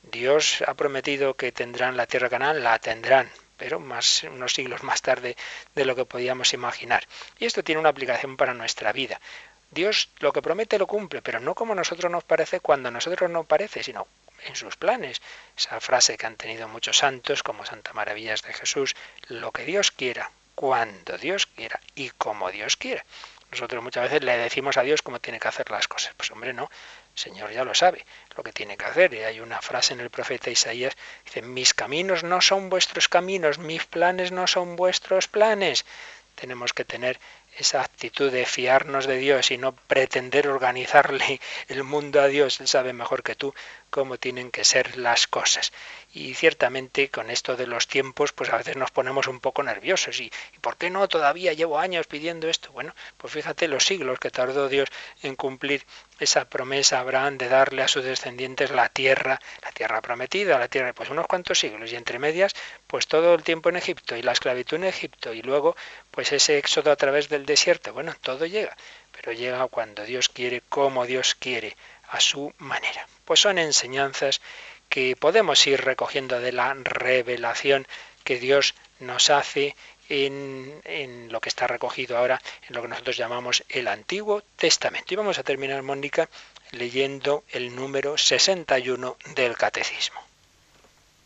Dios ha prometido que tendrán la tierra de Canaán, la tendrán, pero más unos siglos más tarde de lo que podíamos imaginar. Y esto tiene una aplicación para nuestra vida. Dios lo que promete lo cumple, pero no como a nosotros nos parece cuando a nosotros no parece, sino en sus planes. Esa frase que han tenido muchos santos, como Santa Maravillas de Jesús, lo que Dios quiera, cuando Dios quiera y como Dios quiera. Nosotros muchas veces le decimos a Dios cómo tiene que hacer las cosas. Pues hombre, no. Señor ya lo sabe lo que tiene que hacer. Y hay una frase en el profeta Isaías, dice, mis caminos no son vuestros caminos, mis planes no son vuestros planes. Tenemos que tener esa actitud de fiarnos de Dios y no pretender organizarle el mundo a Dios. Él sabe mejor que tú cómo tienen que ser las cosas. Y ciertamente con esto de los tiempos, pues a veces nos ponemos un poco nerviosos. ¿Y, ¿y por qué no? Todavía llevo años pidiendo esto. Bueno, pues fíjate los siglos que tardó Dios en cumplir esa promesa a Abraham de darle a sus descendientes la tierra, la tierra prometida, la tierra, pues unos cuantos siglos. Y entre medias, pues todo el tiempo en Egipto y la esclavitud en Egipto. Y luego, pues ese éxodo a través del desierto. Bueno, todo llega. Pero llega cuando Dios quiere, como Dios quiere a su manera. Pues son enseñanzas que podemos ir recogiendo de la revelación que Dios nos hace en, en, lo que está recogido ahora en lo que nosotros llamamos el Antiguo Testamento. Y vamos a terminar, Mónica, leyendo el número 61 del Catecismo.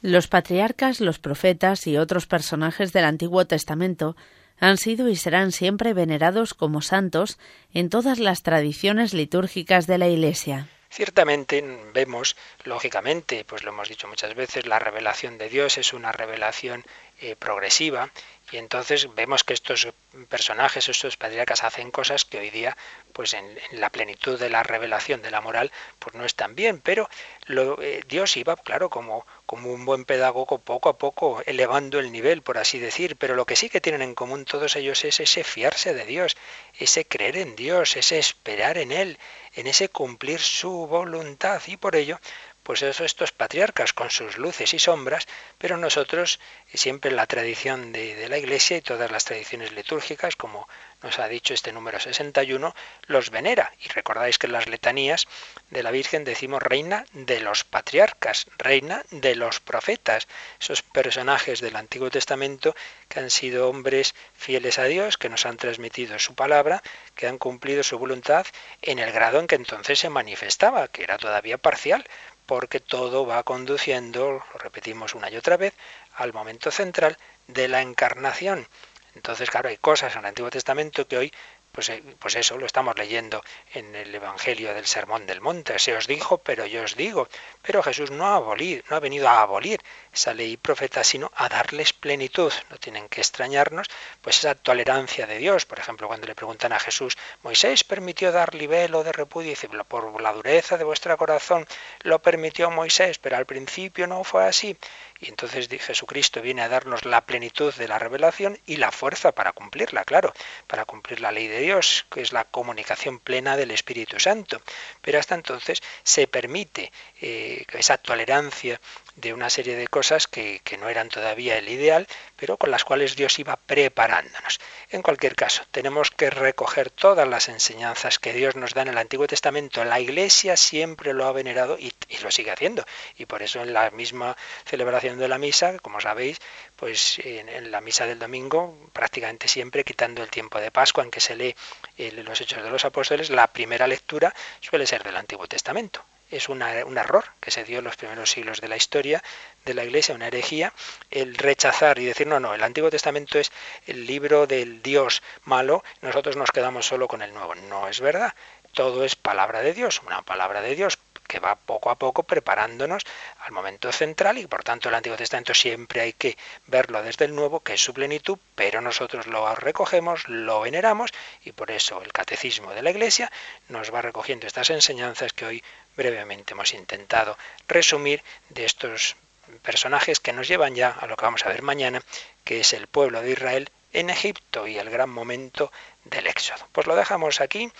Los patriarcas, los profetas y otros personajes del Antiguo Testamento han sido y serán siempre venerados como santos en todas las tradiciones litúrgicas de la Iglesia. Ciertamente vemos, lógicamente, pues lo hemos dicho muchas veces, la revelación de Dios es una revelación eh, progresiva y entonces vemos que estos personajes, estos patriarcas hacen cosas que hoy día, pues en, la plenitud de la revelación de la moral, pues no están bien. Pero lo, eh, Dios iba, claro, como, como un buen pedagogo, poco a poco elevando el nivel, por así decir. Pero lo que sí que tienen en común todos ellos es ese fiarse de Dios, ese creer en Dios, ese esperar en Él, en ese cumplir su voluntad. Y por ello, pues estos patriarcas con sus luces y sombras, pero nosotros siempre la tradición de, de, la Iglesia y todas las tradiciones litúrgicas, como nos ha dicho este número 61, los venera. Y recordáis que en las letanías de la Virgen decimos reina de los patriarcas, reina de los profetas, esos personajes del Antiguo Testamento que han sido hombres fieles a Dios, que nos han transmitido su palabra, que han cumplido su voluntad en el grado en que entonces se manifestaba, que era todavía parcial, porque todo va conduciendo, lo repetimos una y otra vez, al momento central de la encarnación. Entonces, claro, hay cosas en el Antiguo Testamento que hoy pues, eh, pues, eso lo estamos leyendo en el Evangelio del Sermón del Monte. Se os dijo, pero yo os digo. Pero Jesús no ha, abolir, no ha venido a abolir esa ley profeta, sino a darles plenitud. No tienen que extrañarnos, pues esa tolerancia de Dios. Por ejemplo, cuando le preguntan a Jesús, Moisés permitió dar libelo de repudio, y por la dureza de vuestro corazón lo permitió Moisés, pero al principio no fue así. Y entonces Jesucristo viene a darnos la plenitud de la revelación y la fuerza para cumplirla, claro, para cumplir la ley de Dios, que es la comunicación plena del Espíritu Santo. Pero hasta entonces se permite eh, esa tolerancia de una serie de cosas que, que, no eran todavía el ideal, pero con las cuales Dios iba preparándonos. En cualquier caso, tenemos que recoger todas las enseñanzas que Dios nos da en el Antiguo Testamento. La Iglesia siempre lo ha venerado y, y lo sigue haciendo. Y por eso en la misma celebración de la misa, como sabéis, pues en, la misa del domingo, prácticamente siempre quitando el tiempo de Pascua en que se lee eh, los Hechos de los Apóstoles, la primera lectura suele ser del Antiguo Testamento es un error que se dio en los primeros siglos de la historia de la Iglesia, una herejía, el rechazar y decir, no, no, el Antiguo Testamento es el libro del Dios malo, nosotros nos quedamos solo con el Nuevo. No es verdad. Todo es palabra de Dios, una palabra de Dios que va poco a poco preparándonos al momento central y por tanto el Antiguo Testamento siempre hay que verlo desde el Nuevo, que es su plenitud, pero nosotros lo recogemos, lo veneramos y por eso el catecismo de la Iglesia nos va recogiendo estas enseñanzas que hoy brevemente hemos intentado resumir de estos personajes que nos llevan ya a lo que vamos a ver mañana, que es el pueblo de Israel en Egipto y el gran momento del Éxodo. Pues lo dejamos aquí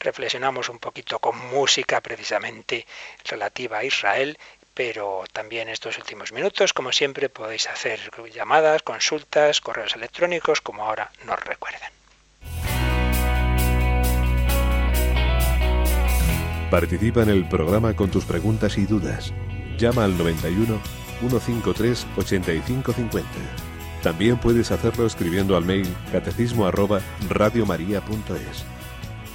reflexionamos un poquito con música precisamente relativa a Israel, pero también estos últimos minutos, como siempre, podéis hacer llamadas, consultas, correos electrónicos, como ahora nos recuerdan. Participa en el programa con tus preguntas y dudas. Llama al 91 153 8550. También puedes hacerlo escribiendo al mail catecismo arroba radiomaria.es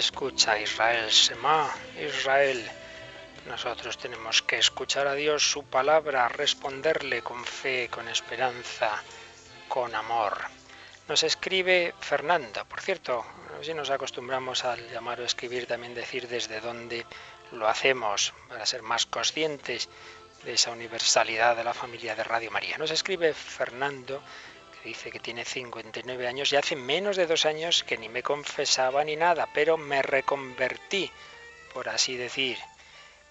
Escucha Israel, Sema, Israel. Nosotros tenemos que escuchar a Dios, su palabra, responderle con fe, con esperanza, con amor. Nos escribe Fernando, por cierto, si nos acostumbramos al llamar o escribir, también decir desde dónde lo hacemos, para ser más conscientes de esa universalidad de la familia de Radio María. Nos escribe Fernando dice que tiene 59 años y hace menos de dos años que ni me confesaba ni nada, pero me reconvertí, por así decir.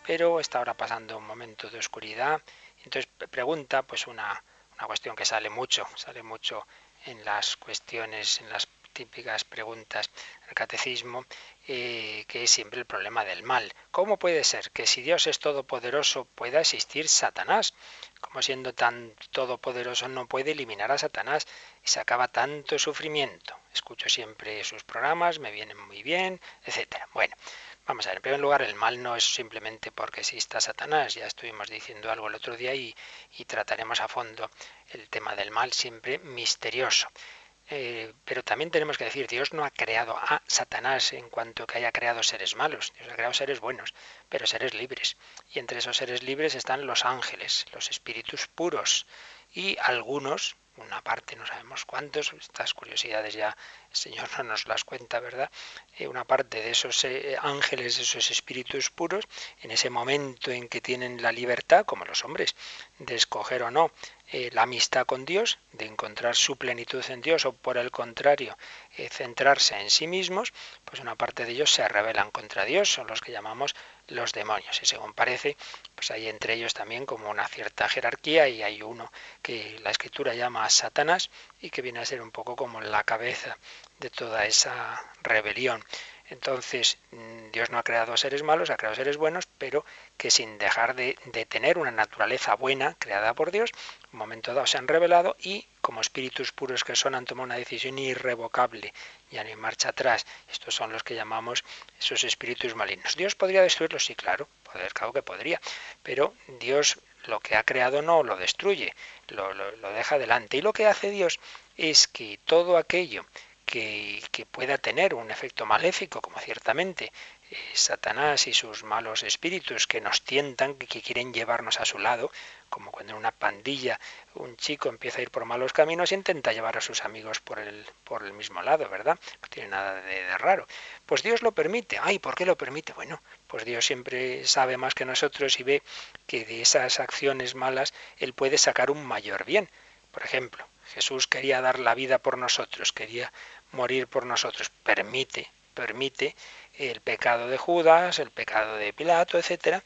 Pero está ahora pasando un momento de oscuridad. Entonces pregunta, pues una, una cuestión que sale mucho, sale mucho en las cuestiones, en las típicas preguntas del catecismo, eh, que es siempre el problema del mal. ¿Cómo puede ser que si Dios es todopoderoso pueda existir Satanás? Como siendo tan todopoderoso no puede eliminar a Satanás y se acaba tanto sufrimiento. Escucho siempre sus programas, me vienen muy bien, etcétera. Bueno, Vamos a ver, en primer lugar, el mal no es simplemente porque exista Satanás, ya estuvimos diciendo algo el otro día y trataremos a fondo el tema del mal siempre misterioso. Eh, pero también tenemos que decir, Dios no ha creado a Satanás en cuanto que haya creado seres malos, Dios ha creado seres buenos, pero seres libres. Y entre esos seres libres están los ángeles, los espíritus puros y algunos, una parte, no sabemos cuántos, estas curiosidades ya el Señor no nos las cuenta, ¿verdad? Eh, una parte de esos eh, ángeles, esos espíritus puros, en ese momento en que tienen la libertad, como los hombres, de escoger o no eh, la amistad con Dios, de encontrar su plenitud en Dios o por el contrario, eh, centrarse en sí mismos, pues una parte de ellos se rebelan contra Dios, son los que llamamos los demonios. Y según parece, pues hay entre ellos también como una cierta jerarquía y hay uno que la escritura llama Satanás y que viene a ser un poco como la cabeza de toda esa rebelión. Entonces, mm, Dios no ha creado seres malos, ha creado seres buenos, pero que sin dejar de, tener una naturaleza buena creada por Dios, en un momento dado se han revelado y como espíritus puros que son han tomado una decisión irrevocable, ya no hay marcha atrás. Estos son los que llamamos esos espíritus malignos. ¿Dios podría destruirlos? Sí, claro, poder, claro que podría, pero Dios lo que ha creado no lo destruye, lo, lo deja adelante. Y lo que hace Dios es que todo aquello que, pueda tener un efecto maléfico, como ciertamente eh, Satanás y sus malos espíritus que nos tientan, que quieren llevarnos a su lado, como cuando en una pandilla un chico empieza a ir por malos caminos e intenta llevar a sus amigos por el, por el mismo lado, ¿verdad? No tiene nada de raro. Pues Dios lo permite. Ay, ¿por qué lo permite? Bueno, pues Dios siempre sabe más que nosotros y ve que de esas acciones malas Él puede sacar un mayor bien. Por ejemplo, Jesús quería dar la vida por nosotros, quería morir por nosotros. Permite, permite el pecado de Judas, el pecado de Pilato, etcétera,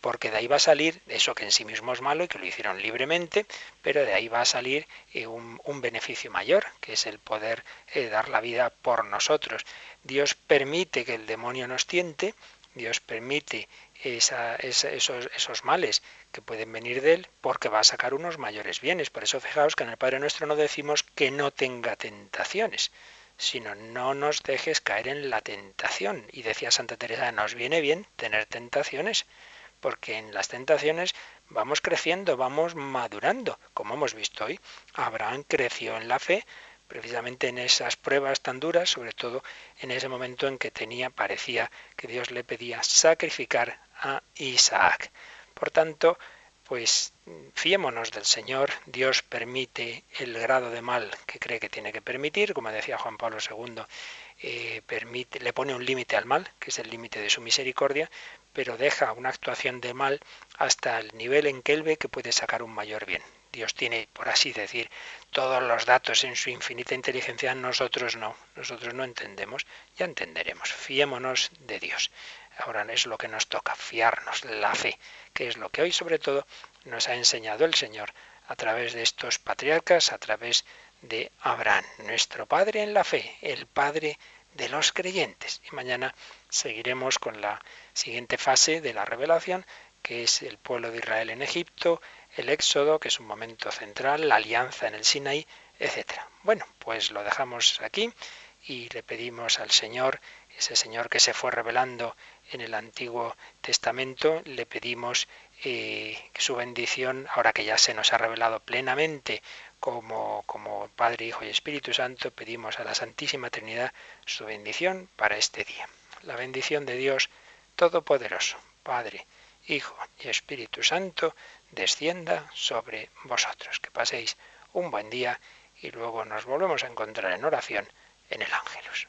porque de ahí va a salir eso que en sí mismo es malo y que lo hicieron libremente, pero de ahí va a salir eh, un, beneficio mayor, que es el poder eh, dar la vida por nosotros. Dios permite que el demonio nos tiente, Dios permite esos, esos males que pueden venir de él porque va a sacar unos mayores bienes. Por eso fijaos que en el Padre Nuestro no decimos que no tenga tentaciones, sino no nos dejes caer en la tentación. Y decía Santa Teresa, nos viene bien tener tentaciones, porque en las tentaciones vamos creciendo, vamos madurando, como hemos visto hoy. Abraham creció en la fe, precisamente en esas pruebas tan duras, sobre todo en ese momento en que tenía, parecía que Dios le pedía sacrificar a Isaac. Por tanto, pues fiémonos del Señor, Dios permite el grado de mal que cree que tiene que permitir, como decía Juan Pablo II, eh, permite, le pone un límite al mal, que es el límite de su misericordia, pero deja una actuación de mal hasta el nivel en que él ve que puede sacar un mayor bien. Dios tiene, por así decir, todos los datos en su infinita inteligencia, nosotros no, nosotros no entendemos, ya entenderemos, fiémonos de Dios. Ahora es lo que nos toca, fiarnos, la fe, que es lo que hoy sobre todo nos ha enseñado el Señor a través de estos patriarcas, a través de Abraham, nuestro Padre en la fe, el Padre de los creyentes. Y mañana seguiremos con la siguiente fase de la revelación, que es el pueblo de Israel en Egipto, el Éxodo, que es un momento central, la alianza en el Sinaí, etc. Bueno, pues lo dejamos aquí y le pedimos al Señor, ese Señor que se fue revelando en el Antiguo Testamento, le pedimos eh, su bendición, ahora que ya se nos ha revelado plenamente como, como Padre, Hijo y Espíritu Santo, pedimos a la Santísima Trinidad su bendición para este día. la bendición de Dios Todopoderoso, Padre, Hijo y Espíritu Santo, descienda sobre vosotros. Que paséis un buen día y luego nos volvemos a encontrar en oración en el Ángelus.